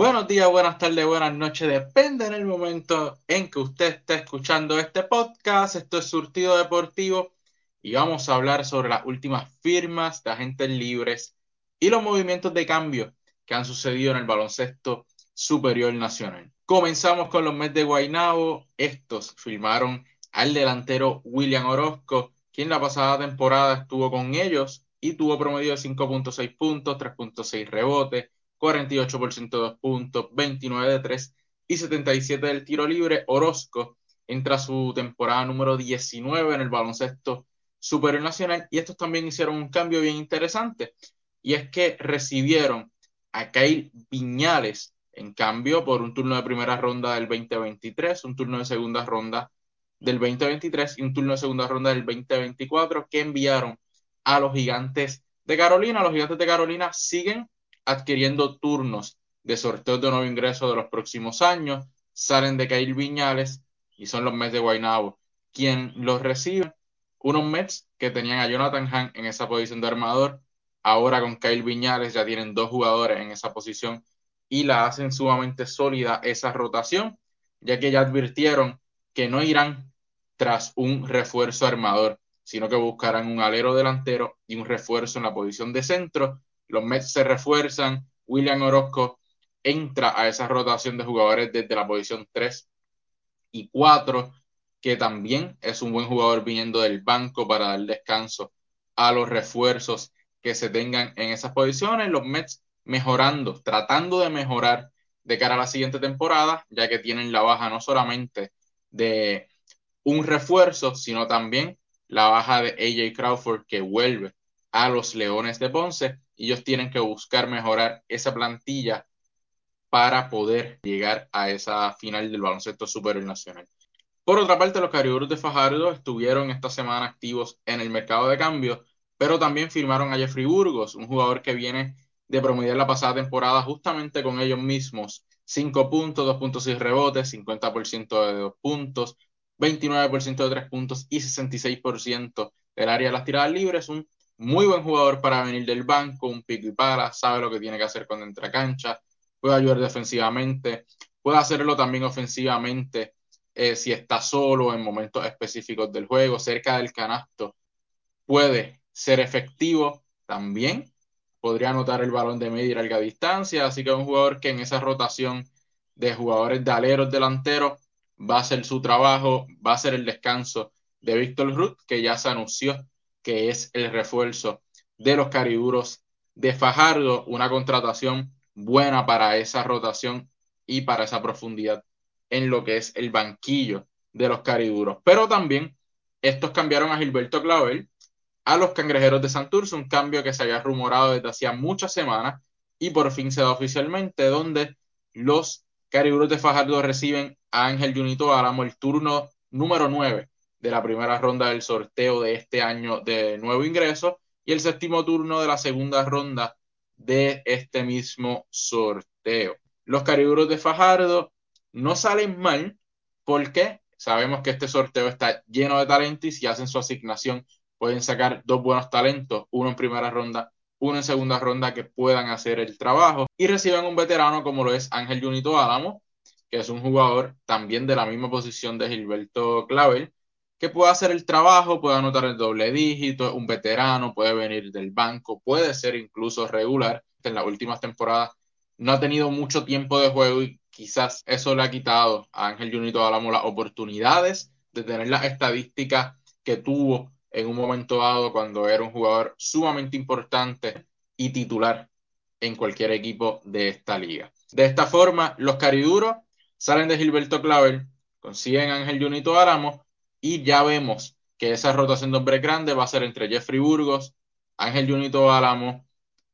Buenos días, buenas tardes, buenas noches, depende en el momento en que usted esté escuchando este podcast. Esto es Surtido Deportivo y vamos a hablar sobre las últimas firmas de agentes libres y los movimientos de cambio que han sucedido en el baloncesto superior nacional. Comenzamos con los Mets de Guaynabo. Estos firmaron al delantero William Orozco, quien la pasada temporada estuvo con ellos y tuvo promedio de 5.6 puntos, 3.6 rebotes, 48% de puntos, 29 de 3 y 77 del tiro libre. Orozco entra su temporada número 19 en el baloncesto superior nacional y estos también hicieron un cambio bien interesante y es que recibieron a Kyle Viñales en cambio por un turno de primera ronda del 2023, un turno de segunda ronda del 2023 y un turno de segunda ronda del 2024 que enviaron a los gigantes de Carolina. Los gigantes de Carolina siguen adquiriendo turnos de sorteo de nuevo ingreso de los próximos años, salen de Kyle Viñales y son los Mets de Guaynabo quien los recibe. Unos Mets que tenían a Jonathan Hahn en esa posición de armador, ahora con Kyle Viñales ya tienen dos jugadores en esa posición y la hacen sumamente sólida esa rotación, ya que ya advirtieron que no irán tras un refuerzo armador, sino que buscarán un alero delantero y un refuerzo en la posición de centro los Mets se refuerzan, William Orozco entra a esa rotación de jugadores desde la posición 3 y 4, que también es un buen jugador viniendo del banco para dar descanso a los refuerzos que se tengan en esas posiciones. Los Mets mejorando, tratando de mejorar de cara a la siguiente temporada, ya que tienen la baja no solamente de un refuerzo, sino también la baja de AJ Crawford que vuelve a los Leones de Ponce ellos tienen que buscar mejorar esa plantilla para poder llegar a esa final del baloncesto superior nacional. Por otra parte, los Cariburos de Fajardo estuvieron esta semana activos en el mercado de cambio, pero también firmaron a Jeffrey Burgos, un jugador que viene de promediar la pasada temporada justamente con ellos mismos. 5 puntos, 2.6 rebotes, 50% de 2 puntos, 29% de 3 puntos y 66% del área de las tiradas libres. Un muy buen jugador para venir del banco, un pico y para, sabe lo que tiene que hacer cuando entra cancha, puede ayudar defensivamente, puede hacerlo también ofensivamente eh, si está solo en momentos específicos del juego, cerca del canasto, puede ser efectivo también, podría anotar el balón de media y larga distancia, así que es un jugador que en esa rotación de jugadores de aleros delanteros va a hacer su trabajo, va a ser el descanso de Víctor Ruth, que ya se anunció que es el refuerzo de los cariburos de Fajardo, una contratación buena para esa rotación y para esa profundidad en lo que es el banquillo de los cariburos. Pero también estos cambiaron a Gilberto Clavel a los cangrejeros de Santurce, un cambio que se había rumorado desde hacía muchas semanas y por fin se da oficialmente, donde los cariburos de Fajardo reciben a Ángel Junito Álamo el turno número 9 de la primera ronda del sorteo de este año de nuevo ingreso y el séptimo turno de la segunda ronda de este mismo sorteo. Los cariburos de Fajardo no salen mal porque sabemos que este sorteo está lleno de talento y si hacen su asignación pueden sacar dos buenos talentos, uno en primera ronda, uno en segunda ronda que puedan hacer el trabajo y reciben un veterano como lo es Ángel Junito Álamo, que es un jugador también de la misma posición de Gilberto Clavel, que puede hacer el trabajo, puede anotar el doble dígito, un veterano, puede venir del banco, puede ser incluso regular. En las últimas temporadas no ha tenido mucho tiempo de juego y quizás eso le ha quitado a Ángel Junito Álamo las oportunidades de tener las estadísticas que tuvo en un momento dado cuando era un jugador sumamente importante y titular en cualquier equipo de esta liga. De esta forma, los cariduros salen de Gilberto Clavel, consiguen a Ángel Junito Álamo y ya vemos que esa rotación de hombres grandes va a ser entre Jeffrey Burgos, Ángel Junito Álamo,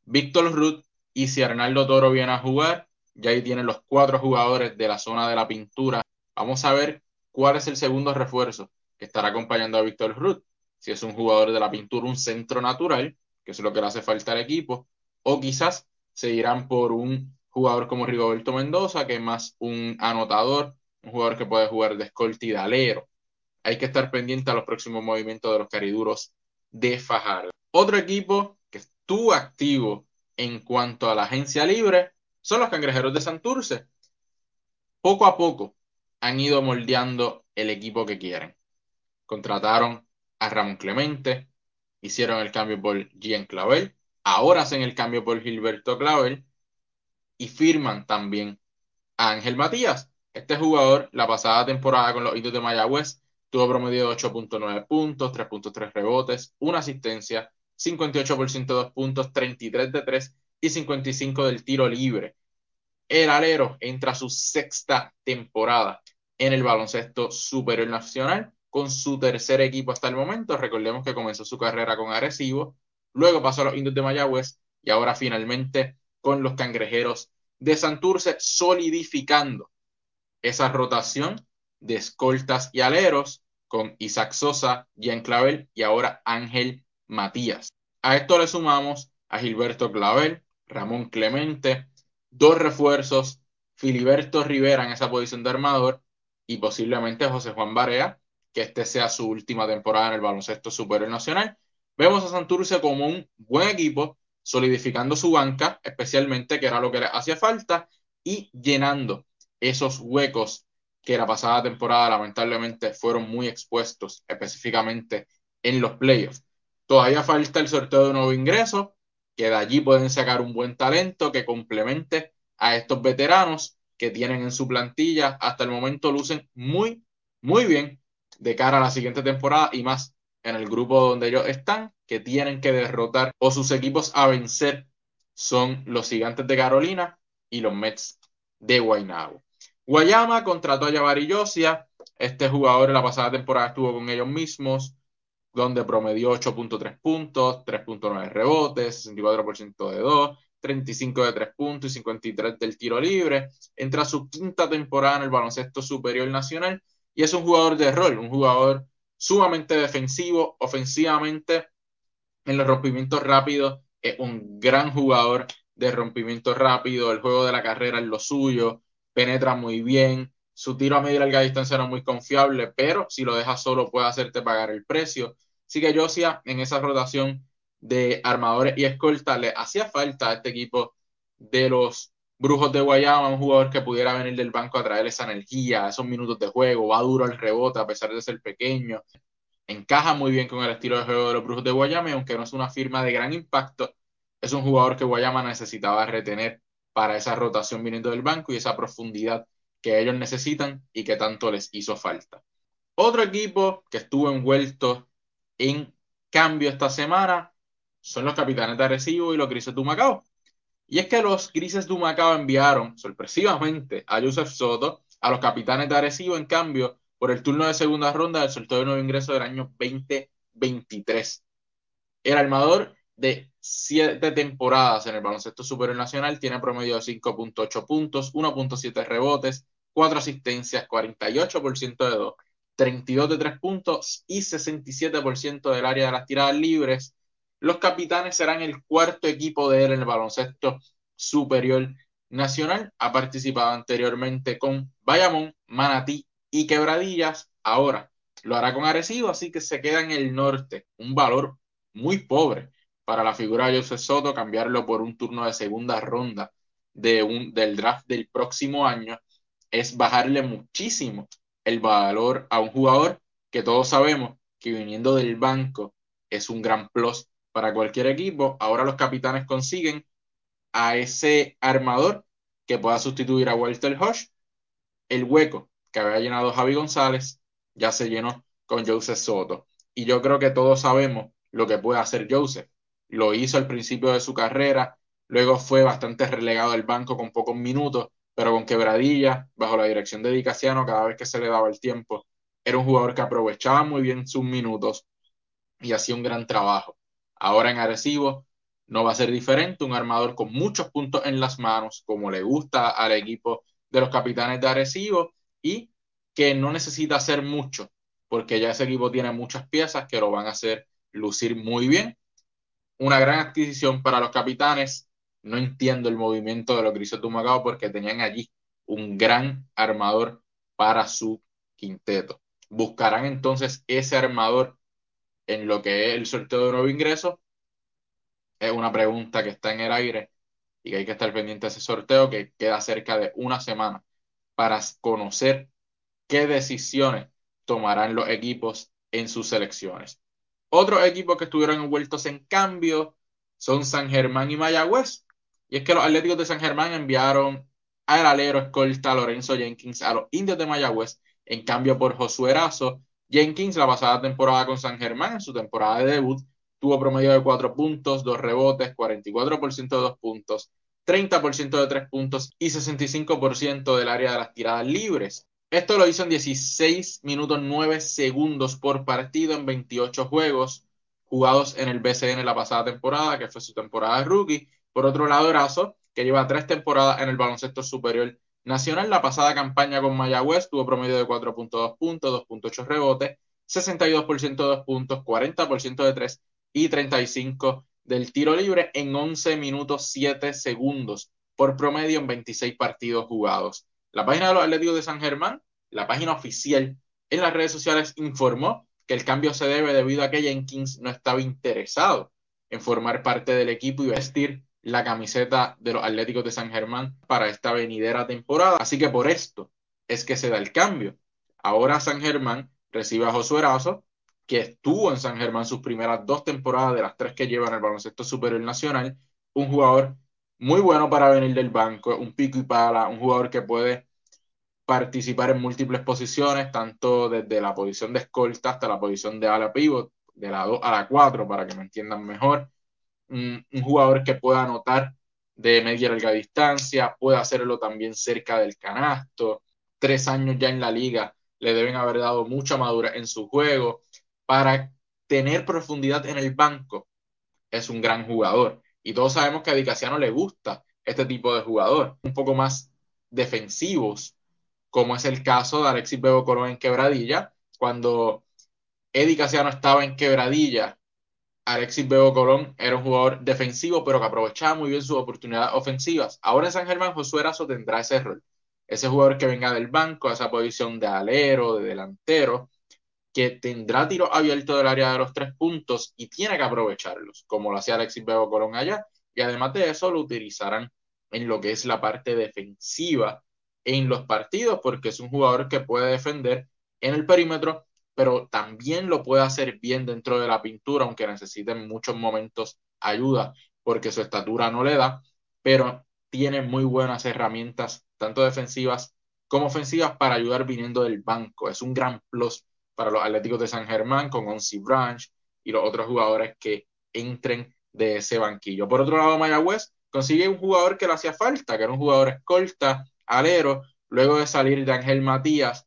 Víctor Ruth y si Arnaldo Toro viene a jugar, ya ahí tienen los cuatro jugadores de la zona de la pintura. Vamos a ver cuál es el segundo refuerzo que estará acompañando a Víctor Ruth. Si es un jugador de la pintura, un centro natural, que es lo que le hace falta al equipo, o quizás se irán por un jugador como Rigoberto Mendoza, que es más un anotador, un jugador que puede jugar de escolta y hay que estar pendiente a los próximos movimientos de los cariduros de Fajardo. Otro equipo que estuvo activo en cuanto a la agencia libre son los cangrejeros de Santurce. Poco a poco han ido moldeando el equipo que quieren. Contrataron a Ramón Clemente, hicieron el cambio por Gian Clavel, ahora hacen el cambio por Gilberto Clavel y firman también a Ángel Matías. Este jugador, la pasada temporada con los Indios de Mayagüez, tuvo promedio de 8.9 puntos, 3.3 rebotes, una asistencia, 58% de 2 puntos, 33 de 3 y 55 del tiro libre. El alero entra a su sexta temporada en el baloncesto superior nacional con su tercer equipo hasta el momento. Recordemos que comenzó su carrera con Arecibo, luego pasó a los Indios de Mayagüez y ahora finalmente con los Cangrejeros de Santurce, solidificando esa rotación de escoltas y aleros con Isaac Sosa, Jean Clavel y ahora Ángel Matías. A esto le sumamos a Gilberto Clavel, Ramón Clemente, dos refuerzos, Filiberto Rivera en esa posición de armador y posiblemente José Juan Barea, que este sea su última temporada en el baloncesto superior nacional. Vemos a Santurce como un buen equipo, solidificando su banca, especialmente que era lo que le hacía falta, y llenando esos huecos que la pasada temporada lamentablemente fueron muy expuestos, específicamente en los playoffs. Todavía falta el sorteo de nuevo ingreso, que de allí pueden sacar un buen talento que complemente a estos veteranos que tienen en su plantilla. Hasta el momento lucen muy, muy bien de cara a la siguiente temporada y más en el grupo donde ellos están, que tienen que derrotar o sus equipos a vencer son los Gigantes de Carolina y los Mets de Guaynabo. Guayama contrató a Javari Yosia. Este jugador en la pasada temporada estuvo con ellos mismos, donde promedió 8.3 puntos, 3.9 rebotes, 64% de 2, 35 de 3 puntos y 53 del tiro libre. Entra a su quinta temporada en el baloncesto superior nacional y es un jugador de rol, un jugador sumamente defensivo, ofensivamente en los rompimientos rápidos, es un gran jugador de rompimiento rápido, el juego de la carrera es lo suyo, penetra muy bien, su tiro a media y larga distancia no es muy confiable, pero si lo dejas solo puede hacerte pagar el precio. Así que Josia en esa rotación de armadores y escolta le hacía falta a este equipo de los Brujos de Guayama, un jugador que pudiera venir del banco a traer esa energía, esos minutos de juego, va duro al rebote a pesar de ser pequeño, encaja muy bien con el estilo de juego de los Brujos de Guayama y aunque no es una firma de gran impacto, es un jugador que Guayama necesitaba retener para esa rotación viniendo del banco y esa profundidad que ellos necesitan y que tanto les hizo falta. Otro equipo que estuvo envuelto en cambio esta semana son los capitanes de Arecibo y los Grises de Humacao. Y es que los Grises de Humacao enviaron sorpresivamente a Joseph Soto a los capitanes de Arecibo en cambio por el turno de segunda ronda del sorteo de nuevo ingreso del año 2023. El armador de siete temporadas en el baloncesto superior nacional tiene promedio de 5.8 puntos, 1.7 rebotes, 4 asistencias, 48% de 2, 32 de 3 puntos y 67% del área de las tiradas libres los capitanes serán el cuarto equipo de él en el baloncesto superior nacional. Ha participado anteriormente con Bayamón, Manatí y Quebradillas. Ahora lo hará con Arecibo, así que se queda en el norte. Un valor muy pobre para la figura de José Soto, cambiarlo por un turno de segunda ronda del draft del próximo año es bajarle muchísimo el valor a un jugador que todos sabemos que viniendo del banco es un gran plus para cualquier equipo. Ahora los capitanes consiguen a ese armador que pueda sustituir a Walter Hodge. El hueco que había llenado Javi González ya se llenó con Joseph Soto. Y yo creo que todos sabemos lo que puede hacer Joseph. Lo hizo al principio de su carrera, luego fue bastante relegado al banco con pocos minutos, pero con quebradilla, bajo la dirección de Dicasiano, cada vez que se le daba el tiempo, era un jugador que aprovechaba muy bien sus minutos y hacía un gran trabajo. Ahora en Arecibo no va a ser diferente, un armador con muchos puntos en las manos, como le gusta al equipo de los capitanes de Arecibo, y que no necesita hacer mucho, porque ya ese equipo tiene muchas piezas que lo van a hacer lucir muy bien. Una gran adquisición para los capitanes. No entiendo el movimiento de los Humacao porque tenían allí un gran armador para su quinteto. Buscarán entonces ese armador en lo que es el sorteo de nuevo ingreso, es una pregunta que está en el aire y que hay que estar pendiente de ese sorteo que queda cerca de una semana para conocer qué decisiones tomarán los equipos en sus selecciones. Otros equipos que estuvieron envueltos en cambio son San Germán y Mayagüez. Y es que los Atléticos de San Germán enviaron al alero escolta Lorenzo Jenkins a los Indios de Mayagüez en cambio por Josué Erazo. Jenkins la pasada temporada con San Germán en su temporada de debut tuvo promedio de 4 puntos, 2 rebotes, 44% de 2 puntos, 30% de 3 puntos y 65% del área de las tiradas libres. Esto lo hizo en 16 minutos 9 segundos por partido en 28 juegos jugados en el BCN la pasada temporada, que fue su temporada de rookie. Por otro lado, Erazo, que lleva tres temporadas en el baloncesto superior nacional, la pasada campaña con Mayagüez tuvo promedio de 4.2 puntos, 2.8 rebotes, 62% de 2 puntos, 40% de 3 y 35 del tiro libre en 11 minutos 7 segundos por promedio en 26 partidos jugados. La página de los Atléticos de San Germán, la página oficial en las redes sociales, informó que el cambio se debe debido a que Jenkins no estaba interesado en formar parte del equipo y vestir la camiseta de los Atléticos de San Germán para esta venidera temporada. Así que por esto es que se da el cambio. Ahora San Germán recibe a Josué Erazo, que estuvo en San Germán sus primeras dos temporadas de las tres que lleva en el baloncesto superior nacional, un jugador muy bueno para venir del banco, un pico y pala, un jugador que puede participar en múltiples posiciones, tanto desde la posición de escolta hasta la posición de ala pivot, de la 2 a la 4, para que me entiendan mejor. Un, un jugador que pueda anotar de media y larga distancia, puede hacerlo también cerca del canasto. Tres años ya en la liga le deben haber dado mucha madurez en su juego. Para tener profundidad en el banco, es un gran jugador. Y todos sabemos que a Dicasiano le gusta este tipo de jugador, un poco más defensivos, como es el caso de Alexis Bebo Colón en Quebradilla. Cuando Eddie Casiano estaba en Quebradilla, Alexis Bebo Colón era un jugador defensivo, pero que aprovechaba muy bien sus oportunidades ofensivas. Ahora en San Germán, Josué Erazo tendrá ese rol. Ese jugador que venga del banco, a esa posición de alero, de delantero, que tendrá tiro abierto del área de los tres puntos y tiene que aprovecharlos, como lo hacía Alexis Bebo Colón allá. Y además de eso, lo utilizarán en lo que es la parte defensiva en los partidos, porque es un jugador que puede defender en el perímetro, pero también lo puede hacer bien dentro de la pintura, aunque necesite en muchos momentos ayuda, porque su estatura no le da, pero tiene muy buenas herramientas, tanto defensivas como ofensivas, para ayudar viniendo del banco. Es un gran plus para los Atléticos de San Germán con Onsi Branch y los otros jugadores que entren de ese banquillo. Por otro lado, Mayagüez consigue un jugador que le hacía falta, que era un jugador escolta, alero, luego de salir de Ángel Matías,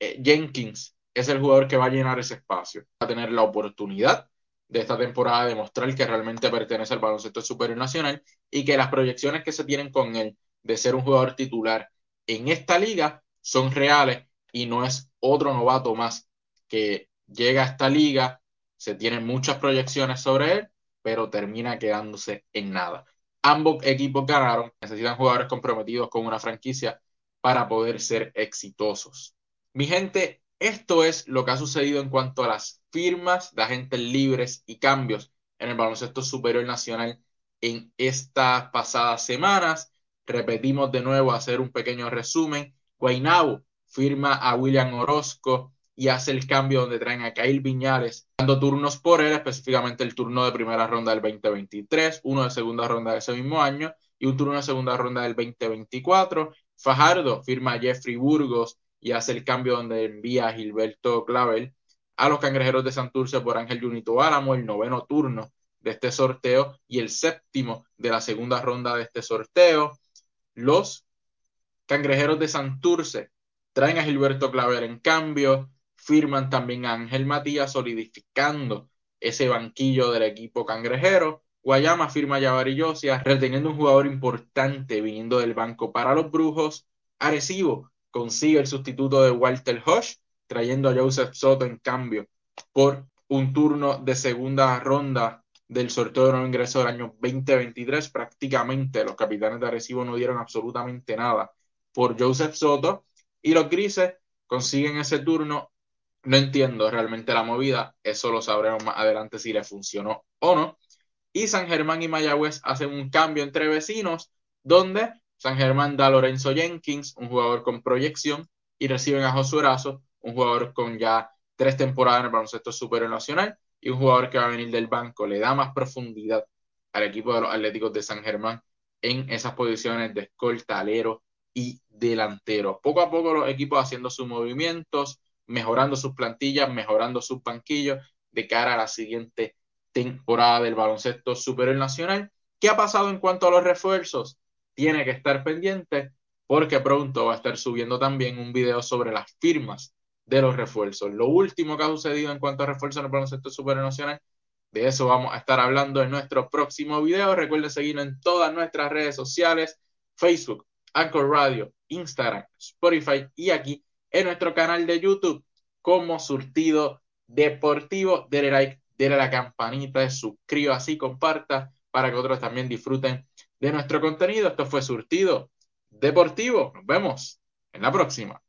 eh, Jenkins es el jugador que va a llenar ese espacio, va a tener la oportunidad de esta temporada de mostrar que realmente pertenece al baloncesto superior nacional y que las proyecciones que se tienen con él de ser un jugador titular en esta liga son reales y no es otro novato más que llega a esta liga, se tienen muchas proyecciones sobre él, pero termina quedándose en nada. Ambos equipos ganaron, necesitan jugadores comprometidos con una franquicia para poder ser exitosos. Mi gente, esto es lo que ha sucedido en cuanto a las firmas de agentes libres y cambios en el baloncesto superior nacional en estas pasadas semanas. Repetimos de nuevo, hacer un pequeño resumen. Guaynabo firma a William Orozco y hace el cambio donde traen a Kyle Viñales, dando turnos por él, específicamente el turno de primera ronda del 2023, uno de segunda ronda de ese mismo año y un turno de segunda ronda del 2024. Fajardo firma a Jeffrey Burgos y hace el cambio donde envía a Gilberto Clavel a los cangrejeros de Santurce por Ángel Junito Álamo, el noveno turno de este sorteo y el séptimo de la segunda ronda de este sorteo. Los cangrejeros de Santurce traen a Gilberto Claver en cambio, firman también a Ángel Matías solidificando ese banquillo del equipo cangrejero. Guayama firma a Yavari reteniendo un jugador importante viniendo del banco para los Brujos. Arecibo consigue el sustituto de Walter Hodge, trayendo a Joseph Soto en cambio por un turno de segunda ronda del sorteo de nuevo ingreso del año 2023. Prácticamente los capitanes de Arecibo no dieron absolutamente nada por Joseph Soto y los grises consiguen ese turno. No entiendo realmente la movida, eso lo sabremos más adelante si le funcionó o no. Y San Germán y Mayagüez hacen un cambio entre vecinos, donde San Germán da a Lorenzo Jenkins, un jugador con proyección, y reciben a Josué Razo, un jugador con ya tres temporadas en el baloncesto superior nacional y un jugador que va a venir del banco. Le da más profundidad al equipo de los Atléticos de San Germán en esas posiciones de escolta, alero y delantero. Poco a poco los equipos haciendo sus movimientos, mejorando sus plantillas, mejorando sus banquillos de cara a la siguiente temporada del baloncesto superior nacional. ¿Qué ha pasado en cuanto a los refuerzos? Tiene que estar pendiente porque pronto va a estar subiendo también un video sobre las firmas de los refuerzos. Lo último que ha sucedido en cuanto a refuerzos en el baloncesto superior nacional, de eso vamos a estar hablando en nuestro próximo video. Recuerden seguirnos en todas nuestras redes sociales, Facebook, Anchor Radio, Instagram, Spotify y aquí en nuestro canal de YouTube como Surtido Deportivo. Denle like, denle la campanita, suscríbase así, comparta para que otros también disfruten de nuestro contenido. Esto fue Surtido Deportivo. Nos vemos en la próxima.